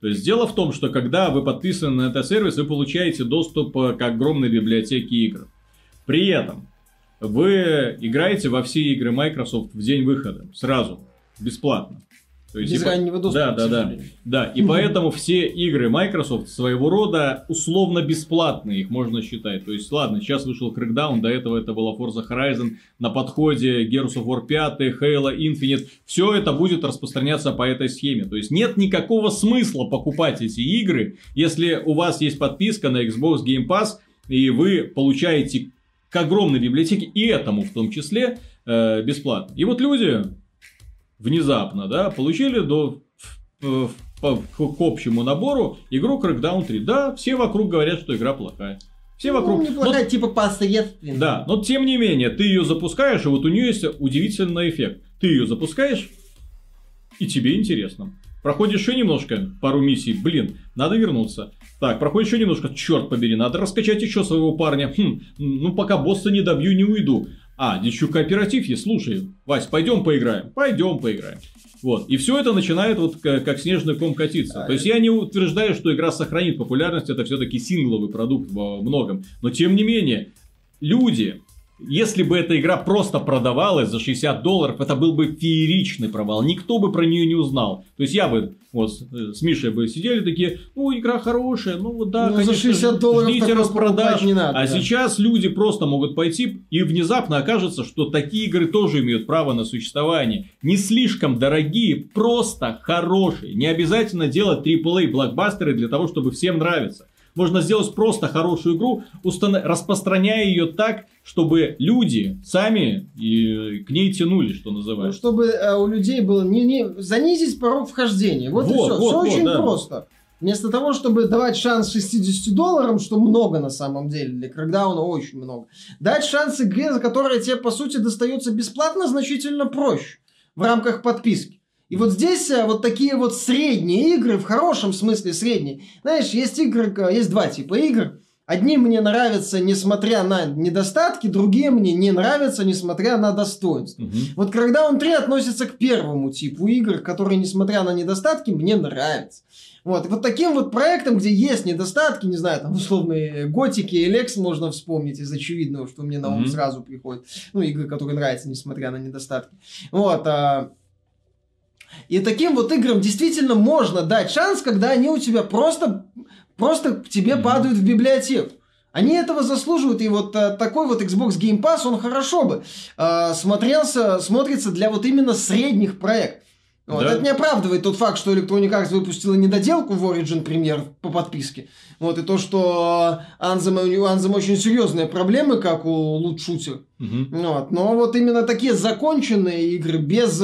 То есть дело в том, что когда вы подписаны на этот сервис, вы получаете доступ э, к огромной библиотеке игр. При этом вы играете во все игры Microsoft в день выхода, сразу, бесплатно. То есть, Без типа, раннего доступа. Да, да, да. Да, и поэтому все игры Microsoft своего рода условно бесплатные, их можно считать. То есть, ладно, сейчас вышел Crackdown, до этого это была Forza Horizon, на подходе Gears of War 5, Halo Infinite. Все это будет распространяться по этой схеме. То есть, нет никакого смысла покупать эти игры, если у вас есть подписка на Xbox Game Pass, и вы получаете к огромной библиотеке, и этому в том числе, э, бесплатно. И вот люди внезапно, да, получили до, в, в, по, к общему набору игру Crackdown 3. Да, все вокруг говорят, что игра плохая. Все ну, вокруг. Неплохая, но, типа посредственная. Да, но тем не менее, ты ее запускаешь, и вот у нее есть удивительный эффект. Ты ее запускаешь, и тебе интересно. Проходишь еще немножко, пару миссий, блин, надо вернуться. Так, проходит еще немножко, черт побери, надо раскачать еще своего парня. Хм, ну пока босса не добью, не уйду. А, еще кооператив есть, слушай, Вась, пойдем поиграем. Пойдем поиграем. Вот. И все это начинает вот как, как снежный ком катиться. То есть я не утверждаю, что игра сохранит популярность, это все-таки сингловый продукт во многом. Но тем не менее, люди, если бы эта игра просто продавалась за 60 долларов, это был бы фееричный провал. Никто бы про нее не узнал. То есть я бы вот с Мишей бы сидели такие, ну, игра хорошая, ну вот да, ну, конечно, за 60 долларов ждите распродаж. Не надо, а да. сейчас люди просто могут пойти и внезапно окажется, что такие игры тоже имеют право на существование. Не слишком дорогие, просто хорошие. Не обязательно делать AAA блокбастеры для того, чтобы всем нравиться. Можно сделать просто хорошую игру, устан... распространяя ее так, чтобы люди сами и к ней тянули, что называется. Ну, чтобы э, у людей было не, не занизить порог вхождения. Вот, вот и все. Вот, все вот, очень да. просто. Вместо того, чтобы давать шанс 60 долларам, что много на самом деле, для крокдауна очень много, дать шанс игре, за которая тебе, по сути, достается бесплатно, значительно проще в рамках подписки. И вот здесь э, вот такие вот средние игры, в хорошем смысле средние. Знаешь, есть игры, есть два типа игр. Одни мне нравятся, несмотря на недостатки, другие мне не нравятся, несмотря на достоинства. Угу. Вот когда он 3 относится к первому типу игр, которые, несмотря на недостатки, мне нравятся. Вот. И вот таким вот проектом, где есть недостатки, не знаю, там условные готики и лекс можно вспомнить из очевидного, что мне на ум mm сразу приходит. Ну, игры, которые нравятся, несмотря на недостатки. Вот. А, и таким вот играм действительно можно дать шанс, когда они у тебя просто, просто к тебе mm-hmm. падают в библиотеку. Они этого заслуживают, и вот а, такой вот Xbox Game Pass, он хорошо бы а, смотрелся, смотрится для вот именно средних проектов. Вот. Да. Это не оправдывает тот факт, что Electronic Arts выпустила недоделку в Origin премьер по подписке. Вот, и то, что Anthem, у Anthem очень серьезные проблемы, как у Shooter. Угу. Вот. Но вот именно такие законченные игры, без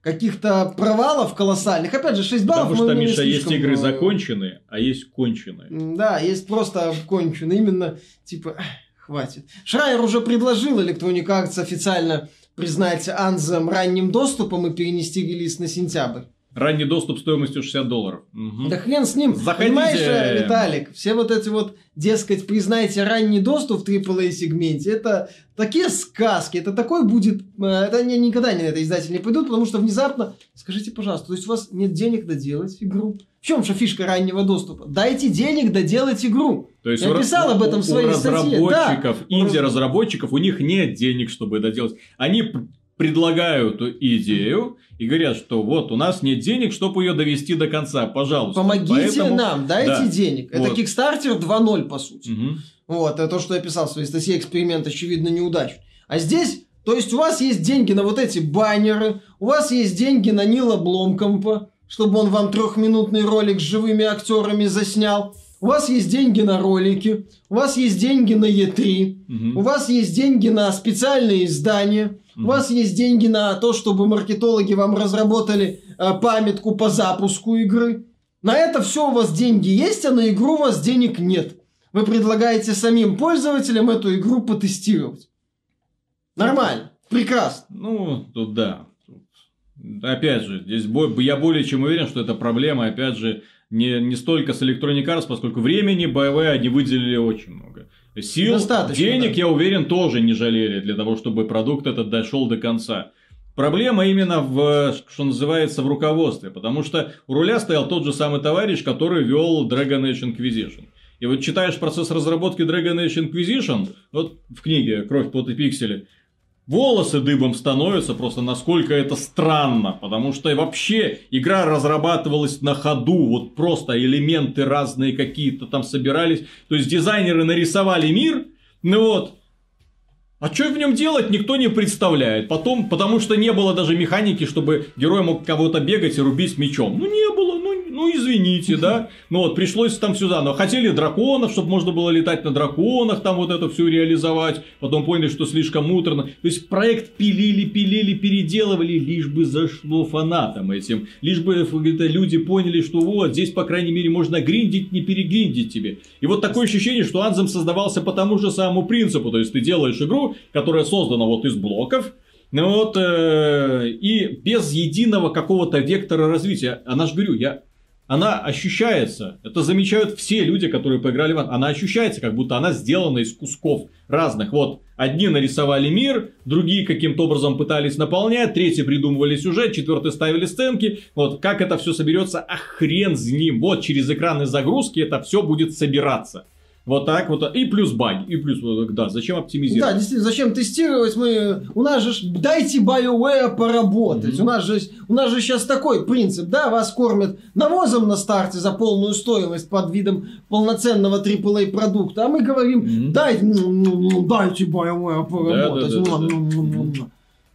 каких-то провалов колоссальных. Опять же, 6 баллов Потому что, Миша, есть игры законченные, а есть конченые. Да, есть просто конченые. Именно, типа, хватит. Шрайер уже предложил Electronic Arts официально признать Anthem ранним доступом и перенести релиз на сентябрь. Ранний доступ стоимостью 60 долларов. Угу. Да хрен с ним. Заходите. Понимаешь, э, Виталик, все вот эти вот, дескать, признайте ранний доступ в AAA сегменте, это такие сказки, это такой будет... э, Это они никогда не на это издатели не пойдут, потому что внезапно... Скажите, пожалуйста, то есть у вас нет денег доделать игру? В чем же фишка раннего доступа? Дайте денег доделать игру. То есть Я у, писал об этом у- в своей у статье, разработчиков, да. инди-разработчиков, у них нет денег, чтобы это делать. Они предлагают эту идею и говорят, что вот у нас нет денег, чтобы ее довести до конца, пожалуйста. Помогите Поэтому- нам, дайте Да. денег. Это Вот. Kickstarter 2.0, по сути. Мгм. Вот, это то, что я писал в своей статье «Эксперимент, очевидно, неудачный». А здесь, то есть у вас есть деньги на вот эти баннеры, у вас есть деньги на Нила Бломкомпа, чтобы он вам трехминутный ролик с живыми актерами заснял. У вас есть деньги на ролики, у вас есть деньги на Е3, Мгм. у вас есть деньги на специальные издания. У вас есть деньги на то, чтобы маркетологи вам разработали э, памятку по запуску игры. На это все у вас деньги есть, а на игру у вас денег нет. Вы предлагаете самим пользователям эту игру потестировать. Нормально. Прекрасно. Ну, тут да. Опять же, здесь я более чем уверен, что это проблема, опять же, не, не столько с Electronic Arts, поскольку времени BioWare они выделили очень много. Сил, Достаточно, денег, да. я уверен, тоже не жалели для того, чтобы продукт этот дошел до конца. Проблема именно в, что называется, в руководстве, потому что у руля стоял тот же самый товарищ, который вел Dragon Age Inquisition. И вот читаешь процесс разработки Dragon Age Inquisition, вот в книге «Кровь, пот и пиксели», волосы дыбом становятся просто насколько это странно, потому что и вообще игра разрабатывалась на ходу, вот просто элементы разные какие-то там собирались, то есть дизайнеры нарисовали мир, ну вот, а что в нем делать, никто не представляет. Потом, потому что не было даже механики, чтобы герой мог кого-то бегать и рубить мечом. Ну, не было, ну, ну извините, да. (laughs) Ну вот, пришлось там сюда. Но хотели драконов, чтобы можно было летать на драконах, там вот это все реализовать. Потом поняли, что слишком муторно. То есть, проект пилили, пилили, переделывали, лишь бы зашло фанатам этим. Лишь бы это люди поняли, что вот, здесь, по крайней мере, можно гриндить, не перегриндить тебе. И вот такое ощущение, что Анзем создавался по тому же самому принципу. То есть, ты делаешь игру, которая создана вот из блоков, ну вот, э, и без единого какого-то вектора развития. Она же, говорю, я она ощущается, это замечают все люди, которые поиграли в она ощущается, как будто она сделана из кусков разных. Вот, одни нарисовали мир, другие каким-то образом пытались наполнять, третьи придумывали сюжет, четвертые ставили сценки. Вот, как это все соберется, а хрен с ним. Вот, через экраны загрузки это все будет собираться. Вот так вот, и плюс баги, и плюс, да, зачем оптимизировать? Да, действительно, зачем тестировать? Мы, у нас же, дайте BioWare поработать. Мгм. У, нас же, у нас же сейчас такой принцип, да, вас кормят навозом на старте за полную стоимость под видом полноценного AAA продукта, а мы говорим, Мгм. дай, м, м, м, дайте BioWare поработать. Да, да, да, да, да.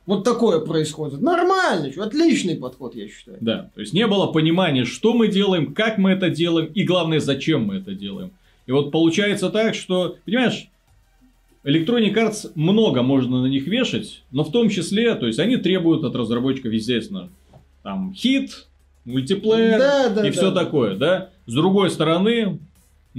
Вот такое происходит. Нормально, отличный подход, я считаю. Да, то есть не было понимания, что мы делаем, как мы это делаем и главное, зачем мы это делаем. И вот получается так, что, понимаешь, Electronic Arts много можно на них вешать, но в том числе, то есть они требуют от разработчиков, естественно, там хит, мультиплеер Да, да, и да. все такое, да. С другой стороны,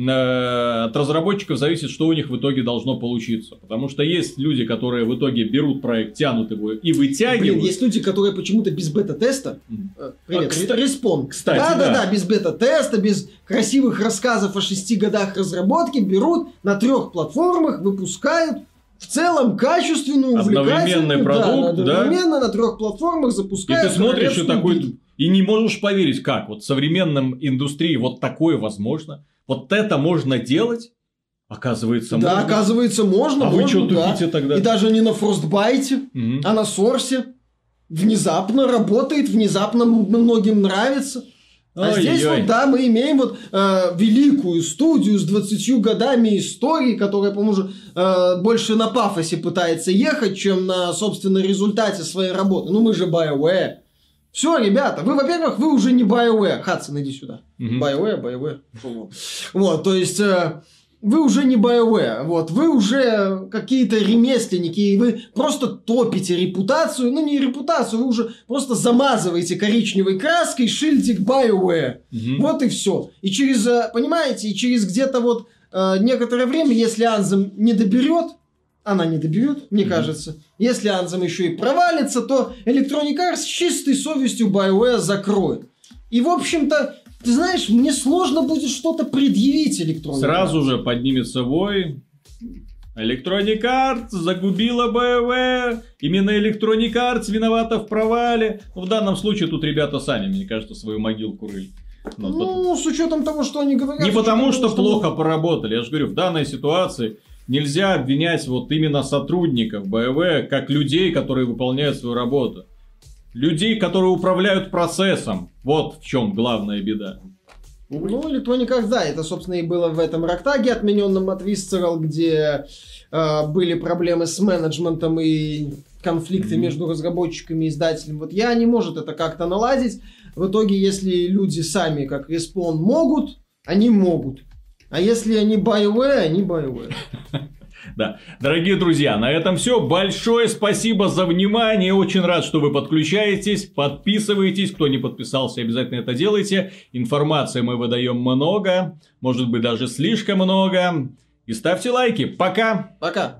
от разработчиков зависит, что у них в итоге должно получиться. Потому что есть люди, которые в итоге берут проект, тянут его и вытягивают. Блин, есть люди, которые почему-то без бета-теста. Э, Привет, А, респон. кстати, да, да, да. да, без бета-теста, без красивых рассказов о шести годах разработки берут на трех платформах, выпускают в целом качественную, Одновременный увлекательную, продукт, да, да. одновременно на трех платформах И запускают. ты смотришь и такой, и не можешь поверить, как вот в современном индустрии вот такое возможно, вот это можно делать, оказывается, Да, можно. оказывается, можно. а вы можно, что да. тупите тогда? И даже не на фростбайте, Мгм. а на сорсе. Внезапно работает, внезапно многим нравится. А здесь Ой-ой-ой. вот, да, мы имеем вот э, великую студию с 20 годами истории, которая, по-моему, э, больше на пафосе пытается ехать, чем на, собственно, результате своей работы. Ну, мы же BioWare. Все, ребята, вы, во-первых, вы уже не BioWare. Хадсон, иди сюда. BioWare, BioWare. Фу. Вот, то есть... э, вы уже не BioWare, вот, вы уже какие-то ремесленники, и вы просто топите репутацию, ну не репутацию, вы уже просто замазываете коричневой краской шильдик BioWare. Мгм. Вот и все. И через, э, понимаете, и через где-то вот э, некоторое время, если Анзем не доберет, она не доберет, мне Мгм. кажется. Если Анзем еще и провалится, то Electronic Arts с чистой совестью BioWare закроет. И, в общем-то, ты знаешь, мне сложно будет что-то предъявить электронной Сразу же поднимется вой. Electronic Arts загубила БВ. Именно Electronic Arts виновата в провале. В данном случае тут ребята сами, мне кажется, свою могилку рыли. Ну, ну с учетом того, что они говорят. Не потому, что, что плохо поработали. Я же говорю, в данной ситуации нельзя обвинять вот именно сотрудников БВ как людей, которые выполняют свою работу. Людей, которые управляют процессом. Вот в чем главная беда. Ну, Arts, да, это, собственно, и было в этом Рактаге, отмененном от Visceral, где э, были проблемы с менеджментом и конфликты mm-hmm. между разработчиками и издателем. Вот я не может это как-то наладить. В итоге, если люди сами, как Respawn, могут, они могут. А если они BioWare, они BioWare. (laughs) Да. Дорогие друзья, на этом все. Большое спасибо за внимание. Очень рад, что вы подключаетесь. Подписывайтесь. Кто не подписался, обязательно это делайте. Информации мы выдаем много. Может быть, даже слишком много. И ставьте лайки. Пока. Пока.